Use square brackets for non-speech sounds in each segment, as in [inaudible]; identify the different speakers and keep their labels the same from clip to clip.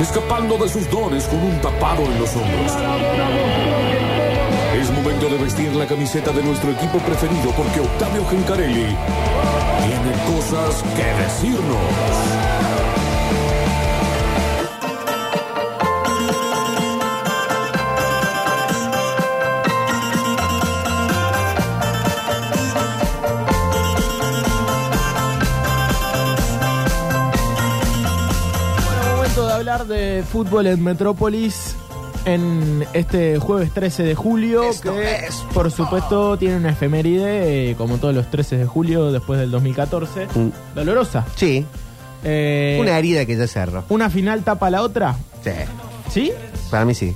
Speaker 1: escapando de sus dones con un tapado en los hombros. Es momento de vestir la camiseta de nuestro equipo preferido porque Octavio Gencarelli tiene cosas que decirnos.
Speaker 2: De fútbol en Metrópolis en este jueves 13 de julio,
Speaker 3: Esto
Speaker 2: que
Speaker 3: es
Speaker 2: por supuesto tiene una efeméride, eh, como todos los 13 de julio después del 2014,
Speaker 3: Mm.
Speaker 2: dolorosa.
Speaker 3: Sí,
Speaker 2: Eh,
Speaker 3: una herida que ya cerró.
Speaker 2: una final tapa la otra,
Speaker 3: Sí,
Speaker 2: ¿sí?
Speaker 3: para mí sí.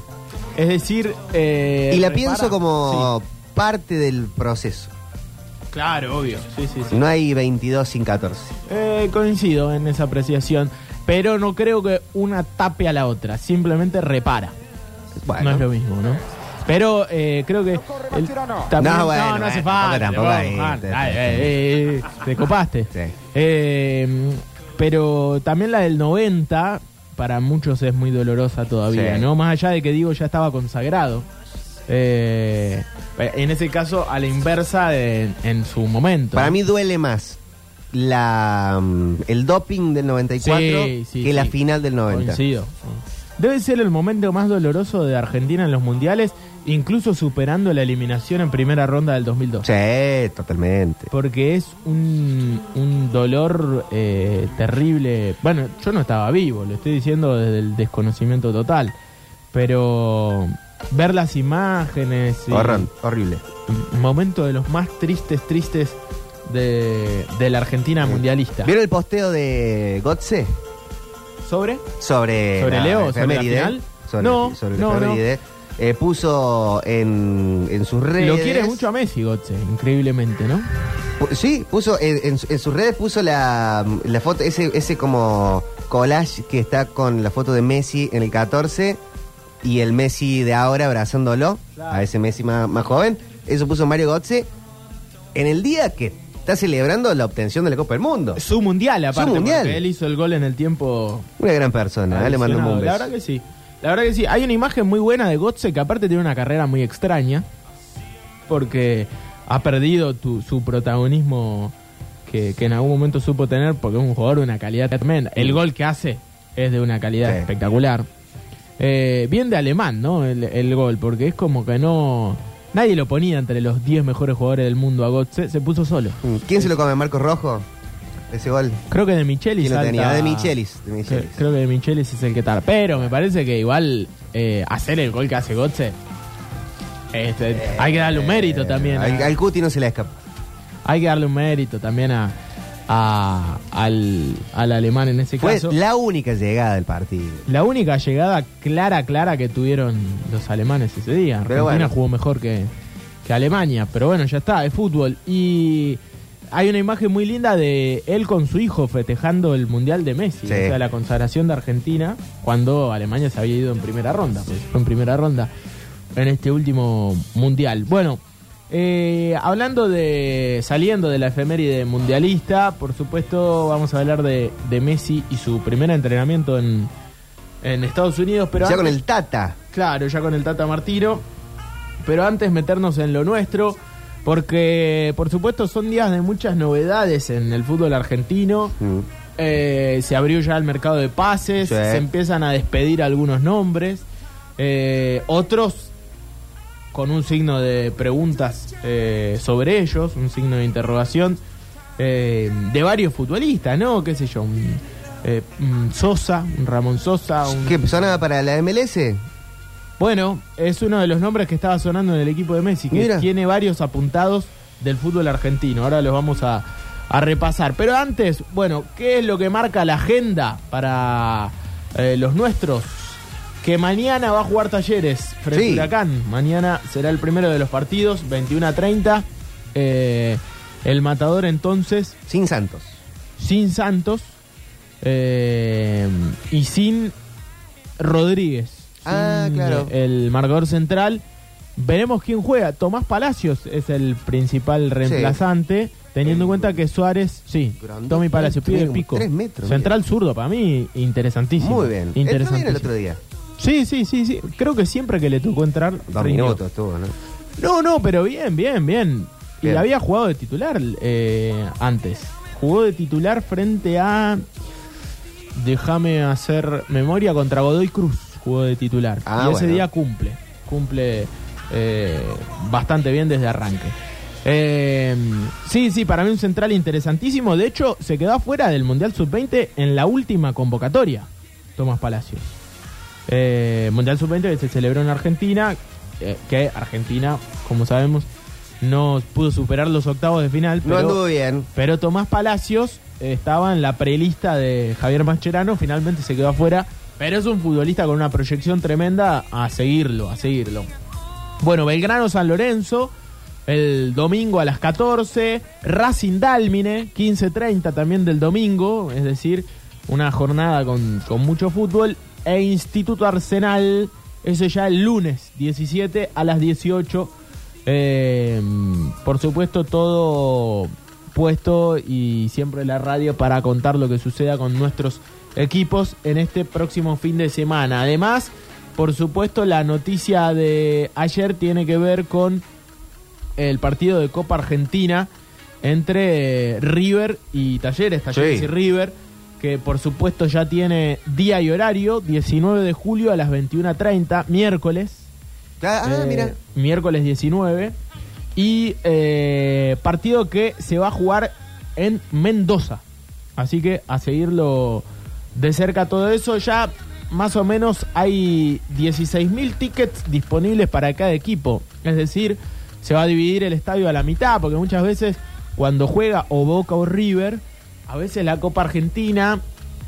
Speaker 2: Es decir... eh,
Speaker 3: y la
Speaker 2: repara-
Speaker 3: pienso como parte del proceso.
Speaker 2: Claro, obvio. Sí, sí, sí.
Speaker 3: No hay 22 sin 14.
Speaker 2: Eh, coincido en esa apreciación, pero no creo que una tape a la otra, simplemente repara.
Speaker 3: Bueno,
Speaker 2: No es lo mismo, ¿no? Pero eh, creo que. el- también-
Speaker 3: No, bueno,
Speaker 2: no, no hace falta.
Speaker 3: tampoco te-
Speaker 2: ay, copaste.
Speaker 3: Sí.
Speaker 2: Eh, pero también la del 90, para muchos es muy dolorosa todavía,
Speaker 3: Sí.
Speaker 2: ¿no? Más allá de que digo ya estaba consagrado. Eh, en ese caso, a la inversa de- en su momento.
Speaker 3: Para mí duele más la mm, el doping del 94
Speaker 2: Sí, sí,
Speaker 3: que la final del 90.
Speaker 2: Coincido. Debe ser el momento más doloroso de Argentina en los mundiales, incluso superando la eliminación en primera ronda del 2002.
Speaker 3: Sí, totalmente.
Speaker 2: Porque es un, un dolor eh, terrible. Bueno, yo no estaba vivo, lo estoy diciendo desde el desconocimiento total. Pero ver las imágenes. y-
Speaker 3: horrible.
Speaker 2: momento de los más tristes, tristes de, de la Argentina mundialista.
Speaker 3: ¿Vieron el posteo de Gotze
Speaker 2: ¿Sobre?
Speaker 3: sobre,
Speaker 2: ¿Sobre
Speaker 3: la
Speaker 2: Leo? ¿Sobre la final?
Speaker 3: Sobre,
Speaker 2: No,
Speaker 3: sobre
Speaker 2: no,
Speaker 3: efeméride. Eh, puso en, en sus redes.
Speaker 2: Lo quiere mucho a Messi, Gotze, increíblemente, ¿no?
Speaker 3: Sí, puso en, en su- en sus redes puso la, la foto, ese, ese como collage que está con la foto de Messi en el 14 y el Messi de ahora abrazándolo,
Speaker 2: Claro.
Speaker 3: a ese Messi más, más joven. Eso puso Mario Götze en el día que está celebrando la obtención de la Copa del Mundo.
Speaker 2: Su mundial, aparte,
Speaker 3: Su mundial.
Speaker 2: él hizo el gol en el tiempo.
Speaker 3: Una gran persona, ¿eh? le mandamos un
Speaker 2: adicionado. La
Speaker 3: beso.
Speaker 2: verdad que sí. La verdad que sí. Hay una imagen muy buena de Gotze que aparte tiene una carrera muy extraña. Porque ha perdido tu- su protagonismo que, que en algún momento supo tener porque es un jugador de una calidad tremenda. El gol que hace es de una calidad
Speaker 3: Sí.
Speaker 2: espectacular. Eh, bien de alemán, ¿no? El, el gol, porque es como que no... Nadie lo ponía entre los 10 mejores jugadores del mundo a Gotze, se puso solo.
Speaker 3: Mm, ¿Quién se lo come? ¿Marcos Rojo? Ese gol.
Speaker 2: Creo que de Michelis
Speaker 3: ¿Quién lo tenía?
Speaker 2: salta-
Speaker 3: De Michelis. De
Speaker 2: Cre-
Speaker 3: Michelis.
Speaker 2: Creo que de Michelis es el que tal. Pero me parece que igual eh, hacer el gol que hace Gotze. este, hay que darle un mérito también.
Speaker 3: Al,
Speaker 2: a-
Speaker 3: al Cuti no se le escapa.
Speaker 2: hay que darle un mérito también a, a- al, al alemán en ese
Speaker 3: Fue
Speaker 2: caso.
Speaker 3: la única llegada del partido.
Speaker 2: La única llegada clara, clara que tuvieron los alemanes ese día. Argentina
Speaker 3: Pero bueno.
Speaker 2: jugó mejor que, que Alemania, pero bueno, ya está, es fútbol. Y hay una imagen muy linda de él con su hijo festejando el Mundial de Messi,
Speaker 3: Sí.
Speaker 2: o sea, la consagración de Argentina, cuando Alemania se había ido en primera ronda, pues fue en primera ronda en este último Mundial. Bueno, eh, hablando de, saliendo de la efeméride mundialista, por supuesto vamos a hablar de, de Messi y su primer entrenamiento en, en Estados Unidos, pero
Speaker 3: ya con el Tata.
Speaker 2: Claro, ya con el Tata Martino. Pero antes meternos en lo nuestro, porque por supuesto son días de muchas novedades en el fútbol argentino.
Speaker 3: Mm.
Speaker 2: Eh, se abrió ya el mercado de pases,
Speaker 3: Sí.
Speaker 2: se empiezan a despedir algunos nombres, eh, otros con un signo de preguntas eh, sobre ellos, un signo de interrogación eh, de varios futbolistas, ¿no? ¿Qué sé yo? Un, eh, un Sosa, un Ramón Sosa, un
Speaker 3: ¿Qué sonaba para la MLS?
Speaker 2: bueno, es uno de los nombres que estaba sonando en el equipo de Messi, que
Speaker 3: Mira.
Speaker 2: tiene varios apuntados del fútbol argentino. Ahora los vamos a, a repasar. Pero antes, bueno, ¿qué es lo que marca la agenda para eh, los nuestros? Que mañana va a jugar Talleres frente
Speaker 3: Sí.
Speaker 2: a Huracán. Mañana será el primero de los partidos, 21 a 30. Eh, el matador entonces
Speaker 3: Sin Santos.
Speaker 2: sin Santos eh, y sin Rodríguez.
Speaker 3: Ah,
Speaker 2: Sin,
Speaker 3: claro.
Speaker 2: eh, El marcador central. Veremos quién juega. Tomás Palacios es el principal reemplazante, teniendo en cuenta que Suárez, sí, Tommy Palacios, pide
Speaker 3: como
Speaker 2: pico.
Speaker 3: tres metros,
Speaker 2: Central zurdo, para mí, interesantísimo.
Speaker 3: Muy bien
Speaker 2: Interesantísimo.
Speaker 3: el otro día.
Speaker 2: Sí, sí, sí, sí. Creo que siempre que le tocó entrar.
Speaker 3: Dos
Speaker 2: rindió.
Speaker 3: minutos estuvo, ¿no?
Speaker 2: No, no, pero bien, bien, bien. Y había jugado de titular eh, antes. Jugó de titular frente a. Déjame hacer memoria contra Godoy Cruz. Jugó de titular.
Speaker 3: Ah,
Speaker 2: y ese día cumple. Cumple eh, bastante bien desde arranque. Eh, sí, sí, para mí un central interesantísimo. De hecho, se quedó afuera del Mundial Sub-20 en la última convocatoria. Tomás Palacios. Eh, Mundial Sub-20 que se celebró en Argentina, eh, que Argentina, como sabemos, no pudo superar los octavos de final,
Speaker 3: No anduvo
Speaker 2: pero,
Speaker 3: bien.
Speaker 2: pero Tomás Palacios estaba en la prelista de Javier Mascherano, finalmente se quedó afuera, pero es un futbolista con una proyección tremenda a seguirlo, a seguirlo. Bueno, Belgrano San Lorenzo, el domingo a las 14, Racing Dálmine, 15.30 también del domingo, es decir, una jornada con, con mucho fútbol, e Instituto Arsenal, eso ya el lunes 17 a las 18. Eh, por supuesto, todo puesto y siempre la radio para contar lo que suceda con nuestros equipos en este próximo fin de semana. Además, por supuesto, la noticia de ayer tiene que ver con el partido de Copa Argentina entre River y Talleres, Talleres
Speaker 3: Sí.
Speaker 2: y River, que por supuesto ya tiene día y horario, 19 de julio a las 21.30, miércoles.
Speaker 3: Ah, ah,
Speaker 2: Eh,
Speaker 3: mira.
Speaker 2: Miércoles 19. Y eh, partido que se va a jugar en Mendoza. Así que a seguirlo de cerca todo eso. Ya más o menos hay 16.000 tickets disponibles para cada equipo. Es decir, se va a dividir el estadio a la mitad, porque muchas veces cuando juega o Boca o River, a veces la Copa Argentina,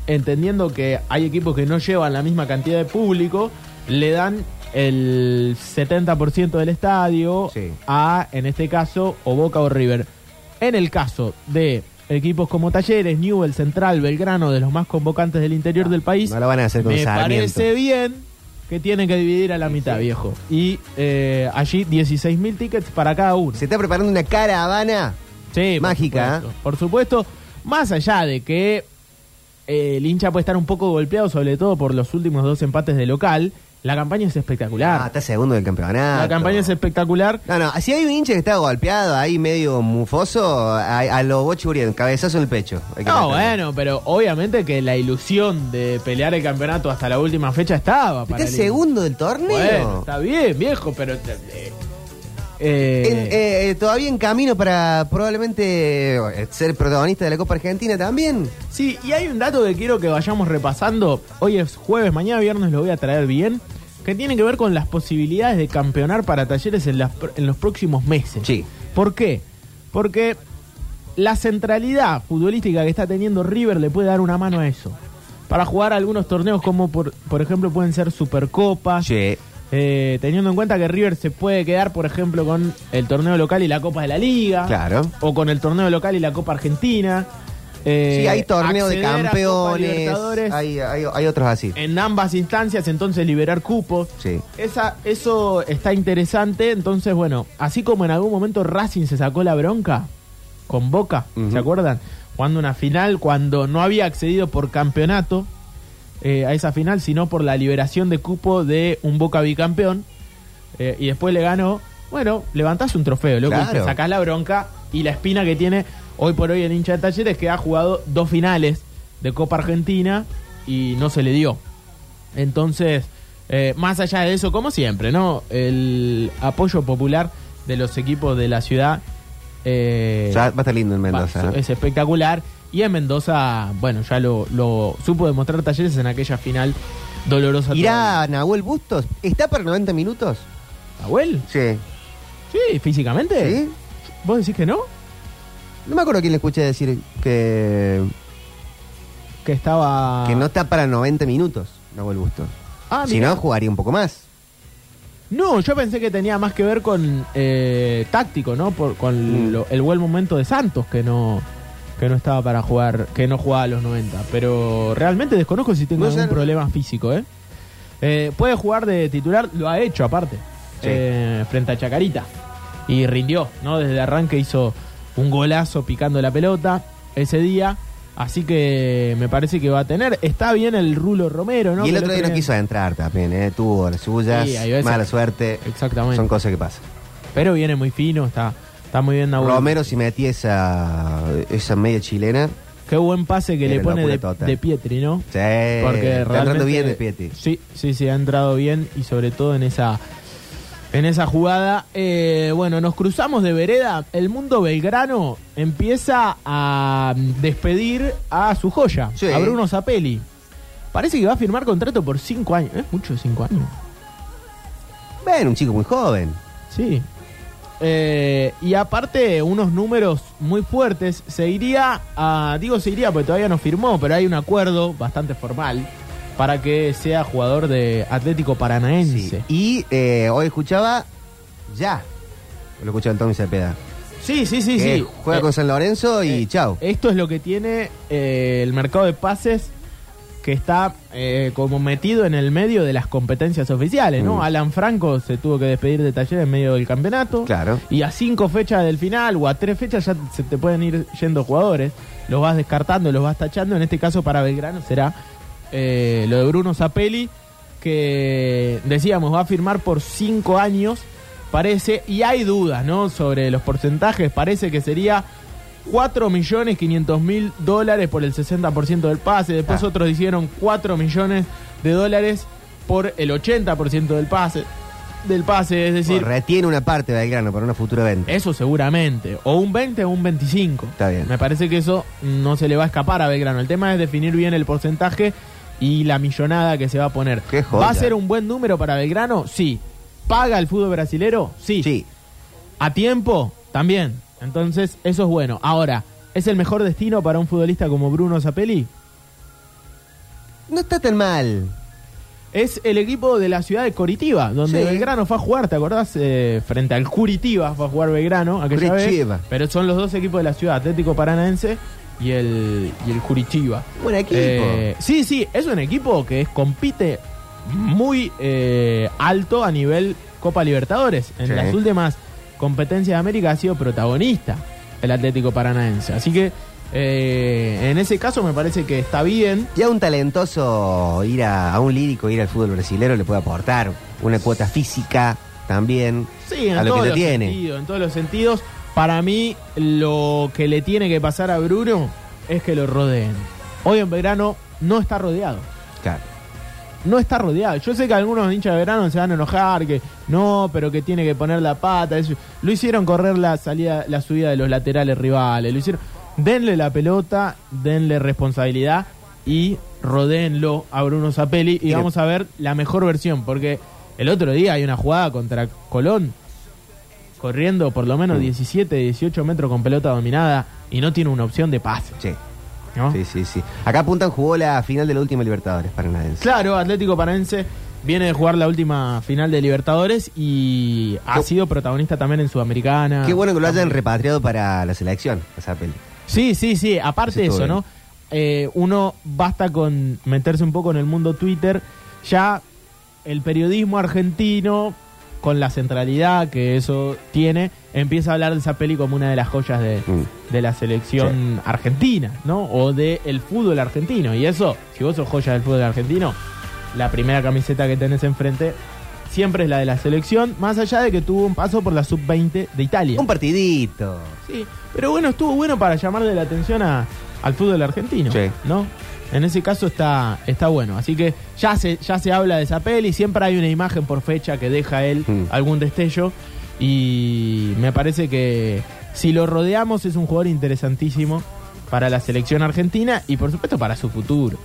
Speaker 2: entendiendo que hay equipos que no llevan la misma cantidad de público, le dan el 70% del estadio
Speaker 3: Sí.
Speaker 2: a, en este caso, o Boca o River. En el caso de equipos como Talleres, Newell, Central, Belgrano, de los más convocantes del interior del país,
Speaker 3: No lo van a hacer con
Speaker 2: me
Speaker 3: Sarmiento.
Speaker 2: parece bien que tienen que dividir a la mitad, viejo. Y eh, allí 16.000 tickets para cada uno.
Speaker 3: Se está preparando una caravana.
Speaker 2: Sí, por
Speaker 3: Mágica,
Speaker 2: supuesto. Por supuesto, más allá de que eh, el hincha puede estar un poco golpeado, sobre todo por los últimos dos empates de local, la campaña es espectacular.
Speaker 3: Ah, está segundo del campeonato.
Speaker 2: la campaña es espectacular.
Speaker 3: No, no, si hay un hincha que está golpeado ahí medio mufoso, a, a lo Bochurien, cabezazo en el pecho.
Speaker 2: No, bueno, pero obviamente que la ilusión de pelear el campeonato hasta la última fecha estaba para
Speaker 3: ¿Está
Speaker 2: el-
Speaker 3: segundo del torneo?
Speaker 2: Bueno, está bien, viejo, pero... eh, eh,
Speaker 3: En- eh, eh, todavía en camino para probablemente ser protagonista de la Copa Argentina también.
Speaker 2: Sí, y hay un dato que quiero que vayamos repasando. Hoy es jueves, mañana viernes lo voy a traer bien. Que tiene que ver con las posibilidades de campeonar para talleres en, las pr- en los próximos meses.
Speaker 3: Sí.
Speaker 2: ¿Por qué? Porque la centralidad futbolística que está teniendo River le puede dar una mano a eso. Para jugar algunos torneos como por, por ejemplo pueden ser Supercopas.
Speaker 3: Sí.
Speaker 2: Eh, teniendo en cuenta que River se puede quedar, por ejemplo, con el torneo local y la Copa de la Liga.
Speaker 3: Claro.
Speaker 2: O con el torneo local y la Copa Argentina. Eh,
Speaker 3: sí, hay torneo de campeones. Hay, hay, hay otros así.
Speaker 2: En ambas instancias, entonces liberar cupos.
Speaker 3: Sí.
Speaker 2: Esa, eso está interesante. Entonces, bueno, así como en algún momento Racing se sacó la bronca con Boca. ¿se acuerdan? Jugando una final cuando no había accedido por campeonato eh, a esa final, sino por la liberación de cupo de un Boca bicampeón. eh, y después le ganó. Bueno, levantás un trofeo, loco, y
Speaker 3: Claro.
Speaker 2: te sacás la bronca y la espina que tiene hoy por hoy el hincha de Talleres que ha jugado dos finales de Copa Argentina y no se le dio. Entonces, eh, más allá de eso, como siempre, ¿no? El apoyo popular de los equipos de la ciudad eh,
Speaker 3: Ya va a estar lindo en Mendoza.
Speaker 2: va, es espectacular. Y en Mendoza, bueno, ya lo, lo supo demostrar Talleres en aquella final dolorosa.
Speaker 3: ¿Irá Nahuel Bustos? ¿Está para 90 minutos?
Speaker 2: ¿Abuel?
Speaker 3: Sí.
Speaker 2: Sí, físicamente.
Speaker 3: ¿Sí?
Speaker 2: ¿Vos decís que no?
Speaker 3: No me acuerdo quién le escuché decir que,
Speaker 2: Que estaba...
Speaker 3: que no está para 90 minutos, Nahuel Bustos.
Speaker 2: Ah,
Speaker 3: si no, jugaría un poco más.
Speaker 2: No, yo pensé que tenía más que ver con eh, táctico, ¿no? Por, con
Speaker 3: Mm.
Speaker 2: lo- el buen momento de Santos que no que no estaba para jugar, que no jugaba a los 90. Pero realmente desconozco si tengo
Speaker 3: No
Speaker 2: algún problema físico, ¿eh? Eh, Puede jugar de titular, lo ha hecho aparte,
Speaker 3: Sí.
Speaker 2: eh, frente a Chacarita. Y rindió, ¿no? Desde el arranque hizo un golazo picando la pelota ese día. Así que me parece que va a tener. Está bien el Rulo Romero, ¿no?
Speaker 3: y el
Speaker 2: Que
Speaker 3: otro día no quiso entrar también, ¿eh? Tuvo las suyas,
Speaker 2: Sí,
Speaker 3: mala suerte.
Speaker 2: Exactamente.
Speaker 3: Son cosas que pasan.
Speaker 2: Pero viene muy fino, está, está muy bien Nahuel.
Speaker 3: Romero, si metía esa, esa media chilena,
Speaker 2: Qué buen pase que le pone de, de Pietri, ¿no?
Speaker 3: sí,
Speaker 2: Porque
Speaker 3: está entrando bien de Pieti.
Speaker 2: Sí, sí, sí, ha entrado bien y sobre todo en esa en esa jugada. Eh, bueno, nos cruzamos de vereda. El mundo belgrano empieza a despedir a su joya,
Speaker 3: Sí.
Speaker 2: a Bruno Zapelli. Parece que va a firmar contrato por cinco años. Es mucho cinco años.
Speaker 3: Bueno, un chico muy joven.
Speaker 2: Sí. Eh, y aparte, unos números muy fuertes. Se iría a. Digo, se iría porque todavía no firmó, pero hay un acuerdo bastante formal para que sea jugador de Atlético Paranaense.
Speaker 3: Y eh, hoy escuchaba ya. Lo escuchaba el Tommy Cepeda.
Speaker 2: Sí, sí, sí,
Speaker 3: que
Speaker 2: sí.
Speaker 3: Juega
Speaker 2: Eh,
Speaker 3: con San Lorenzo y
Speaker 2: eh,
Speaker 3: chao.
Speaker 2: Esto es lo que tiene eh, el mercado de pases que está eh, como metido en el medio de las competencias oficiales, ¿no?
Speaker 3: Mm.
Speaker 2: Alan Franco se tuvo que despedir de Taller en medio del campeonato.
Speaker 3: Claro.
Speaker 2: Y a cinco fechas del final o a tres fechas ya se te pueden ir yendo jugadores. Los vas descartando, los vas tachando. En este caso para Belgrano será eh, lo de Bruno Zapelli, que decíamos va a firmar por cinco años, parece. Y hay dudas, ¿no? Sobre los porcentajes. Parece que sería 4 millones 500 mil dólares por el 60% del pase. Después
Speaker 3: Ah.
Speaker 2: otros hicieron 4 millones de dólares por el 80% del pase. Del pase, es decir,
Speaker 3: Bueno, retiene una parte de Belgrano para una futura venta.
Speaker 2: eso seguramente. O un 20 o un 25.
Speaker 3: Está bien.
Speaker 2: Me parece que eso no se le va a escapar a Belgrano. El tema es definir bien el porcentaje y la millonada que se va a poner.
Speaker 3: Qué joya.
Speaker 2: ¿Va a ser un buen número para Belgrano? Sí. ¿Paga el fútbol brasilero? Sí.
Speaker 3: Sí.
Speaker 2: ¿A tiempo? También. Entonces, eso es bueno. Ahora, ¿es el mejor destino para un futbolista como Bruno Zapelli?
Speaker 3: No está tan mal.
Speaker 2: Es el equipo de la ciudad de Coritiba, donde
Speaker 3: Sí.
Speaker 2: Belgrano fue a jugar, ¿te acordás? Eh, frente al Curitiba fue a jugar Belgrano aquella
Speaker 3: Curitiba.
Speaker 2: Pero son los dos equipos de la ciudad, Atlético Paranaense y el, y el Curitiba.
Speaker 3: Buen equipo.
Speaker 2: Eh, sí, sí, es un equipo que es- compite muy eh, alto a nivel Copa Libertadores. En
Speaker 3: Sí.
Speaker 2: las últimas competencias de América ha sido protagonista el Atlético Paranaense. Así que eh, en ese caso me parece que está bien.
Speaker 3: Ya un talentoso ir a, a un lírico, ir al fútbol brasilero le puede aportar una cuota física también
Speaker 2: Sí, en
Speaker 3: a lo que tiene.
Speaker 2: en todos los sentidos. Para mí, lo que le tiene que pasar a Bruno es que lo rodeen. Hoy en verano no está rodeado.
Speaker 3: Claro.
Speaker 2: No está rodeado. Yo sé que algunos hinchas de verano se van a enojar, que no, pero que tiene que poner la pata. eso. Lo hicieron correr la salida, la subida de los laterales rivales. Lo hicieron. Denle la pelota, denle responsabilidad y rodéenlo a Bruno Zapelli y vamos a ver la mejor versión. Porque el otro día hay una jugada contra Colón corriendo por lo menos 17, 18 metros con pelota dominada y no tiene una opción de pase.
Speaker 3: Sí.
Speaker 2: ¿No?
Speaker 3: sí, sí, sí. Acá apuntan jugó la final de la última Libertadores Paranaense.
Speaker 2: Claro, Atlético Paranaense viene de jugar la última final de Libertadores y ha
Speaker 3: Qué-
Speaker 2: sido protagonista también en Sudamericana.
Speaker 3: Qué bueno que lo hayan repatriado para la selección, esa peli.
Speaker 2: Sí, sí, sí. Aparte de
Speaker 3: Eso
Speaker 2: eso,
Speaker 3: estuvo
Speaker 2: ¿no? Eh, uno basta con meterse un poco en el mundo Twitter. Ya el periodismo argentino, con la centralidad que eso tiene, empieza a hablar de esa peli como una de las joyas de,
Speaker 3: Mm.
Speaker 2: de la selección argentina, ¿no? O del el fútbol argentino. Y eso, si vos sos joya del fútbol argentino, la primera camiseta que tenés enfrente siempre es la de la selección, más allá de que tuvo un paso por la sub-20 de Italia.
Speaker 3: Un partidito.
Speaker 2: Sí, pero bueno, estuvo bueno para llamarle la atención a, al fútbol argentino,
Speaker 3: Sí.
Speaker 2: ¿no? En ese caso está, está bueno. Así que ya se, ya se habla de esa peli, siempre hay una imagen por fecha que deja él
Speaker 3: Mm.
Speaker 2: algún destello. Y me parece que si lo rodeamos es un jugador interesantísimo para la selección argentina y por supuesto para su futuro.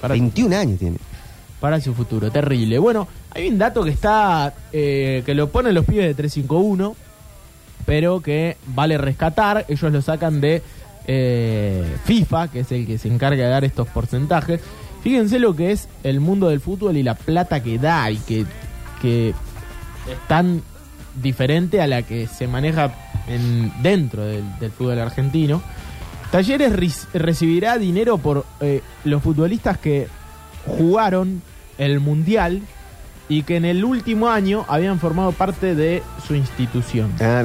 Speaker 2: Para,
Speaker 3: 21 años tiene.
Speaker 2: para su futuro, terrible. Bueno, hay un dato que está, eh, que lo ponen los pibes de 351, pero que vale rescatar, ellos lo sacan de eh, FIFA, que es el que se encarga de dar estos porcentajes, Fíjense lo que es el mundo del fútbol y la plata que da y que, que es tan diferente a la que se maneja en, dentro del, fútbol argentino. Talleres recibirá dinero por eh, los futbolistas que jugaron el Mundial y que en el último año habían formado parte de su institución.
Speaker 3: Ah,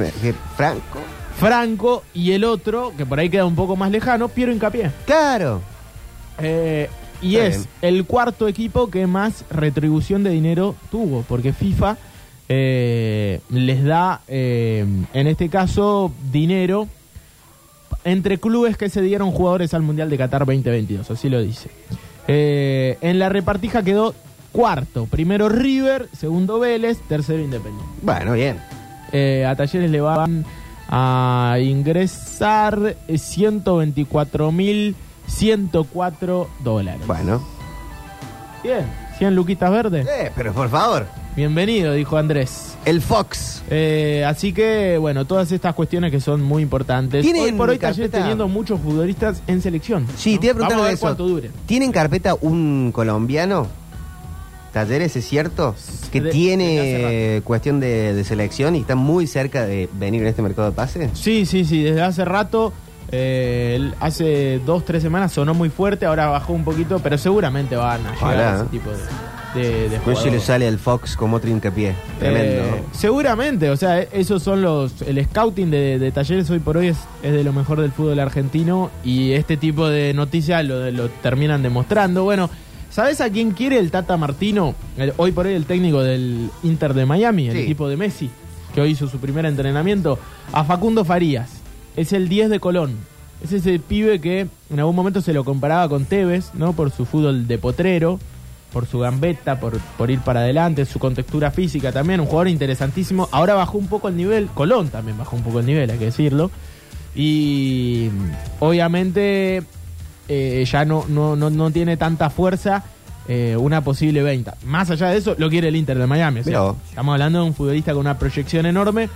Speaker 3: Franco.
Speaker 2: Franco y el otro, que por ahí queda un poco más lejano, Piero Hincapié.
Speaker 3: Claro.
Speaker 2: Eh, y
Speaker 3: Está
Speaker 2: es
Speaker 3: bien.
Speaker 2: el cuarto equipo que más retribución de dinero tuvo, porque FIFA eh, les da, eh, en este caso, dinero entre clubes que se dieron jugadores al Mundial de Qatar 2022, así lo dice. En la repartija quedó cuarto, primero River, segundo Vélez, tercero Independiente.
Speaker 3: Bueno, bien.
Speaker 2: A Talleres le van a ingresar 124.104 dólares.
Speaker 3: Bueno.
Speaker 2: Bien, 100 luquitas verdes.
Speaker 3: Eh, pero por favor.
Speaker 2: Bienvenido, dijo Andrés.
Speaker 3: El Fox.
Speaker 2: Eh, así que, bueno, todas estas cuestiones que son muy importantes.
Speaker 3: ¿Tienen
Speaker 2: Hoy por hoy
Speaker 3: carpeta?
Speaker 2: teniendo muchos futbolistas en selección.
Speaker 3: Sí,
Speaker 2: ¿no?
Speaker 3: te iba a preguntar
Speaker 2: Vamos a ver
Speaker 3: eso.
Speaker 2: cuánto dure.
Speaker 3: ¿Tienen carpeta un colombiano? Talleres, ¿es cierto? Que
Speaker 2: De-
Speaker 3: tiene cuestión de, de selección y está muy cerca de venir en este mercado de pase.
Speaker 2: Sí, sí, sí, desde hace rato. eh, hace dos, tres semanas sonó muy fuerte, ahora bajó un poquito, pero seguramente van a llegar
Speaker 3: Ojalá.
Speaker 2: a ese tipo de, de,
Speaker 3: si le sale el Fox como otro hincapié. Tremendo.
Speaker 2: Eh, seguramente, o sea, e- esos son los. El scouting de, de talleres hoy por hoy es, es de lo mejor del fútbol argentino y este tipo de noticias lo, lo terminan demostrando. Bueno, ¿sabes a quién quiere el Tata Martino? El- hoy por hoy el técnico del Inter de Miami, el
Speaker 3: Sí.
Speaker 2: equipo de Messi, que hoy hizo su primer entrenamiento, a Facundo Farías. Es el 10 de Colón. Es ese pibe que en algún momento se lo comparaba con Tevez, ¿no? Por su fútbol de potrero por su gambeta, por, por ir para adelante, su contextura física también, un jugador interesantísimo. Ahora bajó un poco el nivel, Colón también bajó un poco el nivel, hay que decirlo. Y obviamente eh, ya no, no, no, no tiene tanta fuerza eh, una posible venta. Más allá de eso, lo quiere el Inter de Miami. o sea, estamos hablando de un futbolista con una proyección enorme.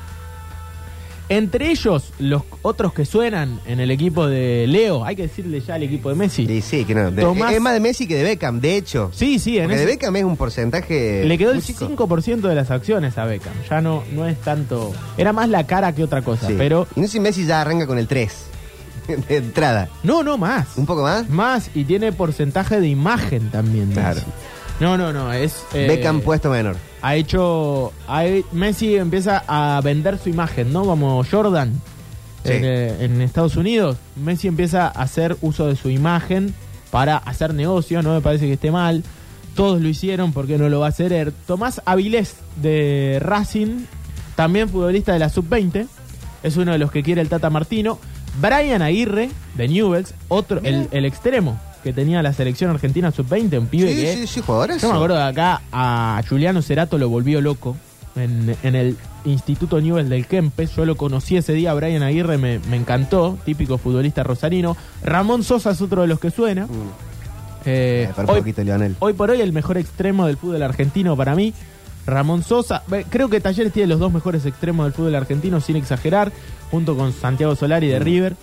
Speaker 2: Entre ellos, los otros que suenan en el equipo de Leo, hay que decirle ya al equipo de Messi.
Speaker 3: Sí, sí, que no. de-
Speaker 2: Tomás-
Speaker 3: es más de Messi que de Beckham, de hecho.
Speaker 2: Sí, sí, en
Speaker 3: Porque
Speaker 2: ese-
Speaker 3: de Beckham es un porcentaje.
Speaker 2: Le quedó el
Speaker 3: chico.
Speaker 2: 5% de las acciones a Beckham. Ya no, no es tanto. Era más la cara que otra cosa.
Speaker 3: Sí.
Speaker 2: Pero.
Speaker 3: Y no sé si Messi ya arranca con el 3 [laughs] de entrada.
Speaker 2: No, no, más.
Speaker 3: ¿Un poco más?
Speaker 2: Más. Y tiene porcentaje de imagen también.
Speaker 3: Claro.
Speaker 2: No, no, no. Es. eh,
Speaker 3: Beckham puesto menor.
Speaker 2: Ha hecho. ha- Messi empieza a vender su imagen, ¿no? Como Jordan.
Speaker 3: Sí.
Speaker 2: En, eh, en Estados Unidos. Messi empieza a hacer uso de su imagen para hacer negocio. No me parece que esté mal. Todos lo hicieron, porque no lo va a hacer él? Tomás Avilés de Racing, también futbolista de la Sub-20, es uno de los que quiere el Tata Martino. Brian Aguirre de Newells, otro, el, el extremo que tenía la selección argentina Sub-20, un pibe
Speaker 3: Sí,
Speaker 2: que...
Speaker 3: sí, sí, jugadorazo.
Speaker 2: Yo me acuerdo de acá a Juliano Cerato lo volvió loco en, en el Instituto Newell del Kempes. Yo lo conocí ese día, Brian Aguirre me, me encantó, típico futbolista rosarino. Ramón Sosa es otro de los que suena.
Speaker 3: Mm.
Speaker 2: Eh,
Speaker 3: Eh,
Speaker 2: hoy,
Speaker 3: poquito,
Speaker 2: hoy por hoy el mejor extremo del fútbol argentino para mí, Ramón Sosa. Creo que Talleres tiene los dos mejores extremos del fútbol argentino, sin exagerar, junto con Santiago Solari de River,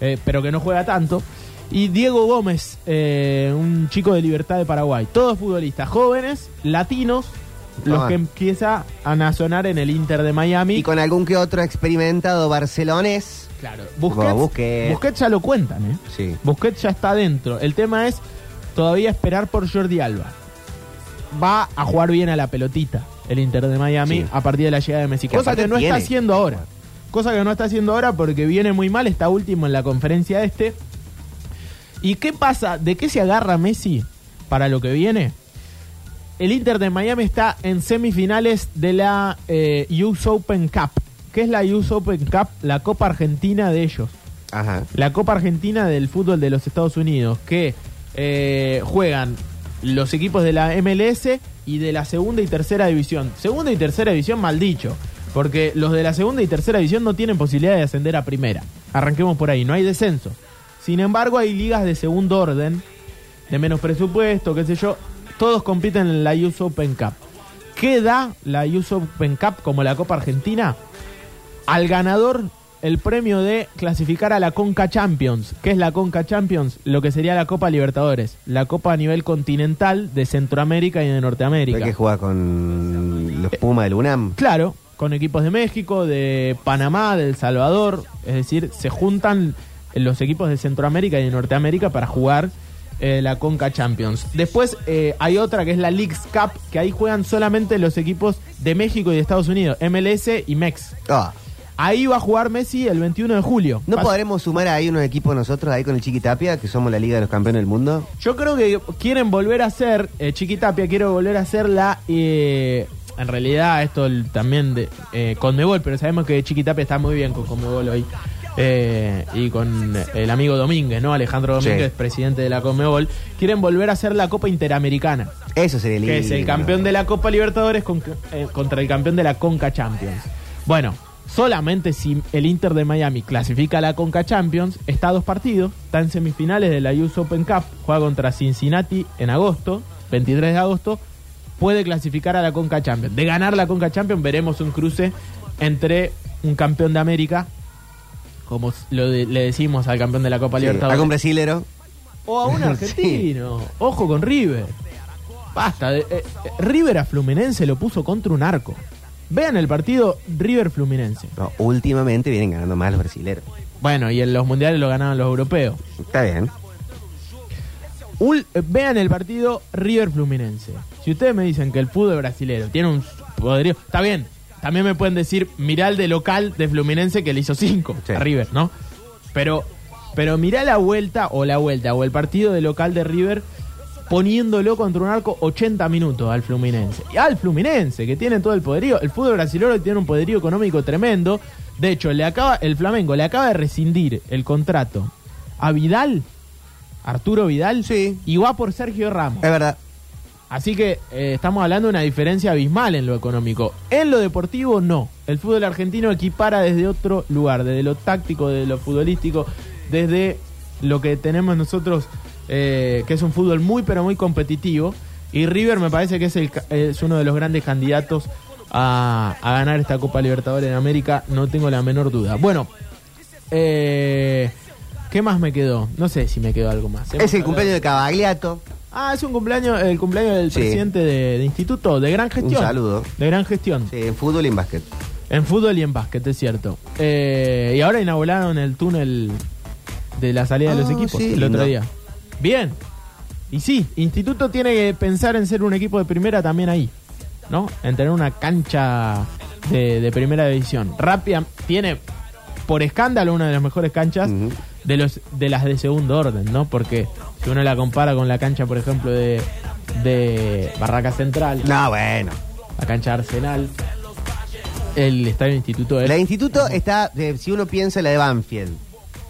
Speaker 2: eh, pero que no juega tanto. Y Diego Gómez, eh, un chico de Libertad de Paraguay. Todos futbolistas jóvenes, latinos, los
Speaker 3: Toma.
Speaker 2: que empieza a sonar en el Inter de Miami.
Speaker 3: Y con algún que otro experimentado barcelonés.
Speaker 2: claro, Busquets,
Speaker 3: Como Busquets.
Speaker 2: Busquets ya lo cuentan, ¿eh?
Speaker 3: Sí.
Speaker 2: Busquets ya está dentro. El tema es todavía esperar por Jordi Alba. Va a jugar bien a la pelotita el Inter de Miami
Speaker 3: Sí.
Speaker 2: a partir de la llegada de Messi.
Speaker 3: Que
Speaker 2: Cosa que no
Speaker 3: tiene.
Speaker 2: está haciendo ahora. Cosa que no está haciendo ahora porque viene muy mal, está último en la conferencia este. ¿Y qué pasa? ¿De qué se agarra Messi para lo que viene? El Inter de Miami está en semifinales de la eh, US Open Cup. ¿Qué es la US Open Cup? La Copa Argentina de ellos
Speaker 3: Ajá.
Speaker 2: la Copa Argentina del fútbol de los Estados Unidos, que eh, juegan los equipos de la MLS y de la segunda y tercera división. Segunda y tercera división, mal dicho, porque los de la segunda y tercera división no tienen posibilidad de ascender a primera. Arranquemos por ahí, no hay descenso. Sin embargo, hay ligas de segundo orden, de menos presupuesto, qué sé yo. Todos compiten en la US Open Cup. ¿Qué da la US Open Cup como la Copa Argentina? Al ganador el premio de clasificar a la Conca Champions. ¿Qué es la Conca Champions? Lo que sería la Copa Libertadores. La Copa a nivel continental de Centroamérica y de Norteamérica.
Speaker 3: Hay que jugar con los Pumas del UNAM.
Speaker 2: Claro, con equipos de México, de Panamá, de El Salvador. Es decir, se juntan los equipos de Centroamérica y de Norteamérica para jugar eh, la Conca Champions. Después eh, hay otra que es la Leagues Cup, que ahí juegan solamente los equipos de México y de Estados Unidos, MLS y MEX.
Speaker 3: Ah,
Speaker 2: Ahí va a jugar Messi el 21 de julio.
Speaker 3: ¿No podremos sumar ahí unos equipos nosotros, ahí con el Chiquitapia, que somos la Liga de los Campeones del Mundo?
Speaker 2: Yo creo que quieren volver a hacer, eh, Chiquitapia quiere volver a hacer la... eh, en realidad esto el- también de eh, Conmebol, pero sabemos que Chiquitapia está muy bien con Conmebol hoy. eh, y con el amigo Domínguez, ¿no? Alejandro
Speaker 3: Sí.
Speaker 2: Domínguez, presidente de la Conmebol. Quieren volver a hacer la Copa Interamericana,
Speaker 3: Eso sería lindo.
Speaker 2: que es el campeón de la Copa Libertadores con- eh, contra el campeón de la Conca Champions. Bueno, solamente si el Inter de Miami clasifica a la Conca Champions, está a dos partidos, está en semifinales de la US Open Cup, juega contra Cincinnati en agosto, 23 de agosto, puede clasificar a la Conca Champions. De ganar la Conca Champions veremos un cruce entre un campeón de América, como lo de- le decimos al campeón de la Copa
Speaker 3: Sí,
Speaker 2: Libertadores,
Speaker 3: algún brasilero.
Speaker 2: o a un [laughs]
Speaker 3: Sí.
Speaker 2: argentino. Ojo con River. Basta. de- eh, eh, River a Fluminense lo puso contra un arco. Vean el partido River-Fluminense.
Speaker 3: No, últimamente vienen ganando más los brasileros.
Speaker 2: Bueno, y en los mundiales lo ganaban los europeos.
Speaker 3: Está bien.
Speaker 2: Ul- eh, vean el partido River-Fluminense. Si ustedes me dicen que el fútbol brasilero tiene un poderío, está bien. También me pueden decir, mirá el de local de Fluminense que le hizo 5
Speaker 3: Sí.
Speaker 2: a River, ¿no? Pero, pero mirá la vuelta o la vuelta o el partido de local de River poniéndolo contra un arco 80 minutos al Fluminense. Y al Fluminense, que tiene todo el poderío. El fútbol brasileño tiene un poderío económico tremendo. De hecho, le acaba, el Flamengo le acaba de rescindir el contrato a Vidal, Arturo Vidal,
Speaker 3: Sí.
Speaker 2: y va por Sergio Ramos.
Speaker 3: Es verdad.
Speaker 2: Así que eh, estamos hablando de una diferencia abismal en lo económico. En lo deportivo, no. El fútbol argentino equipara desde otro lugar, desde lo táctico, desde lo futbolístico, desde lo que tenemos nosotros, eh, que es un fútbol muy, pero muy competitivo. Y River me parece que es, el, es uno de los grandes candidatos a, a ganar esta Copa Libertadores en América, no tengo la menor duda. Bueno, eh, ¿qué más me quedó? No sé si me quedó algo más. Hemos
Speaker 3: Es el
Speaker 2: hablado-
Speaker 3: cumpleaños de Cavagliato.
Speaker 2: Ah, es un cumpleaños, el cumpleaños del
Speaker 3: Sí.
Speaker 2: presidente de, de instituto, de gran gestión.
Speaker 3: Un saludo.
Speaker 2: De gran gestión.
Speaker 3: Sí, en fútbol y en básquet.
Speaker 2: En fútbol y en básquet, es cierto. Eh, y ahora inauguraron el túnel de la salida de los
Speaker 3: Ah,
Speaker 2: equipos
Speaker 3: sí,
Speaker 2: el
Speaker 3: lindo.
Speaker 2: otro día. Bien. Y sí, Instituto tiene que pensar en ser un equipo de primera también ahí. ¿No? En tener una cancha de, de primera división. Rápida, tiene por escándalo una de las mejores canchas de los de las de segundo orden, ¿no? Porque si uno la compara con la cancha, por ejemplo, de, de Barraca Central,
Speaker 3: No, bueno.
Speaker 2: la cancha de Arsenal, el estadio Instituto
Speaker 3: La instituto está, eh, si uno piensa en la de Banfield,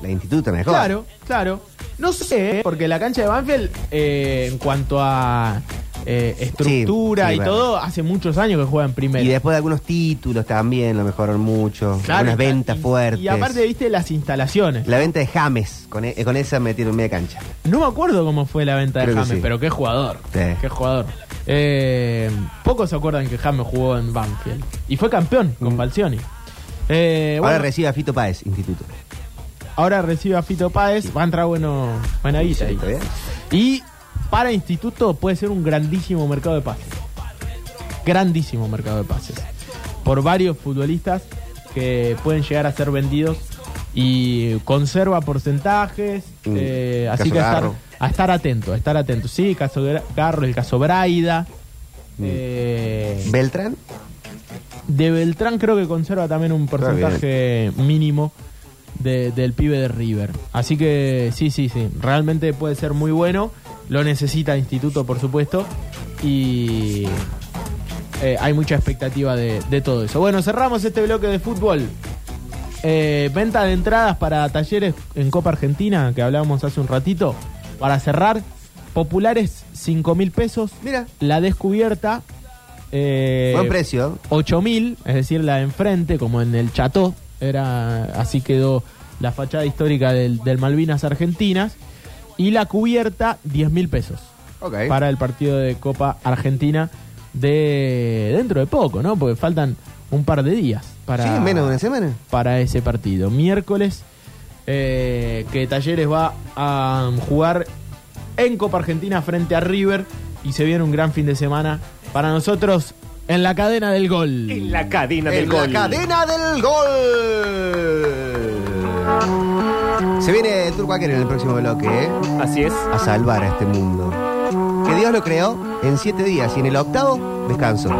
Speaker 3: la instituto mejor.
Speaker 2: Claro, claro. No sé, porque la cancha de Banfield, eh, en cuanto a eh, estructura
Speaker 3: Sí, sí,
Speaker 2: y todo, hace muchos años que juega en primera.
Speaker 3: Y después de algunos títulos también lo mejoraron mucho.
Speaker 2: Claro,
Speaker 3: unas
Speaker 2: y-
Speaker 3: ventas
Speaker 2: y-
Speaker 3: fuertes.
Speaker 2: Y aparte, viste las instalaciones.
Speaker 3: La venta de James, con, e- con esa metieron media cancha.
Speaker 2: No me acuerdo cómo fue la venta de
Speaker 3: Creo
Speaker 2: James,
Speaker 3: sí.
Speaker 2: pero qué jugador. Qué jugador. Eh, pocos se acuerdan que James jugó en Banfield. Y fue campeón con
Speaker 3: Mm.
Speaker 2: Falcioni. Eh,
Speaker 3: Ahora
Speaker 2: bueno,
Speaker 3: recibe a Fito Páez, instituto.
Speaker 2: Ahora recibe a Fito Páez. Va a entrar bueno, buena guita ahí. Y para Instituto puede ser un grandísimo mercado de pases. Grandísimo mercado de pases. Por varios futbolistas que pueden llegar a ser vendidos y conserva porcentajes.
Speaker 3: Mm,
Speaker 2: eh, así que a estar,
Speaker 3: Garro.
Speaker 2: a estar atento, a estar atento. Sí, caso Garro, el caso Braida.
Speaker 3: Mm.
Speaker 2: eh,
Speaker 3: Beltrán,
Speaker 2: de Beltrán creo que conserva también un porcentaje mínimo de- del pibe de River. Así que sí, sí, sí. Realmente puede ser muy bueno. Lo necesita Instituto, por supuesto. Y eh, hay mucha expectativa de, de todo eso. Bueno, cerramos este bloque de fútbol. Eh, venta de entradas para talleres en Copa Argentina, que hablábamos hace un ratito. Para cerrar, populares 5 mil pesos.
Speaker 3: mira,
Speaker 2: La descubierta. eh,
Speaker 3: buen precio.
Speaker 2: 8000, es decir, la de enfrente, como en el Chateau, era así quedó la fachada histórica del, del Malvinas Argentinas, y la cubierta 10 mil pesos para el partido de Copa Argentina de dentro de poco, ¿no? Porque faltan un par de días. para,
Speaker 3: Sí, menos de una semana.
Speaker 2: para ese partido. Miércoles, eh, que Talleres va a jugar en Copa Argentina frente a River y se viene un gran fin de semana para nosotros en la cadena del gol.
Speaker 4: En la cadena del
Speaker 3: En
Speaker 4: gol.
Speaker 3: la cadena del gol. Se viene Turco en el próximo bloque, ¿eh?
Speaker 4: Así es.
Speaker 3: A salvar a este mundo. Que Dios lo creó en siete días y en el octavo, descanso.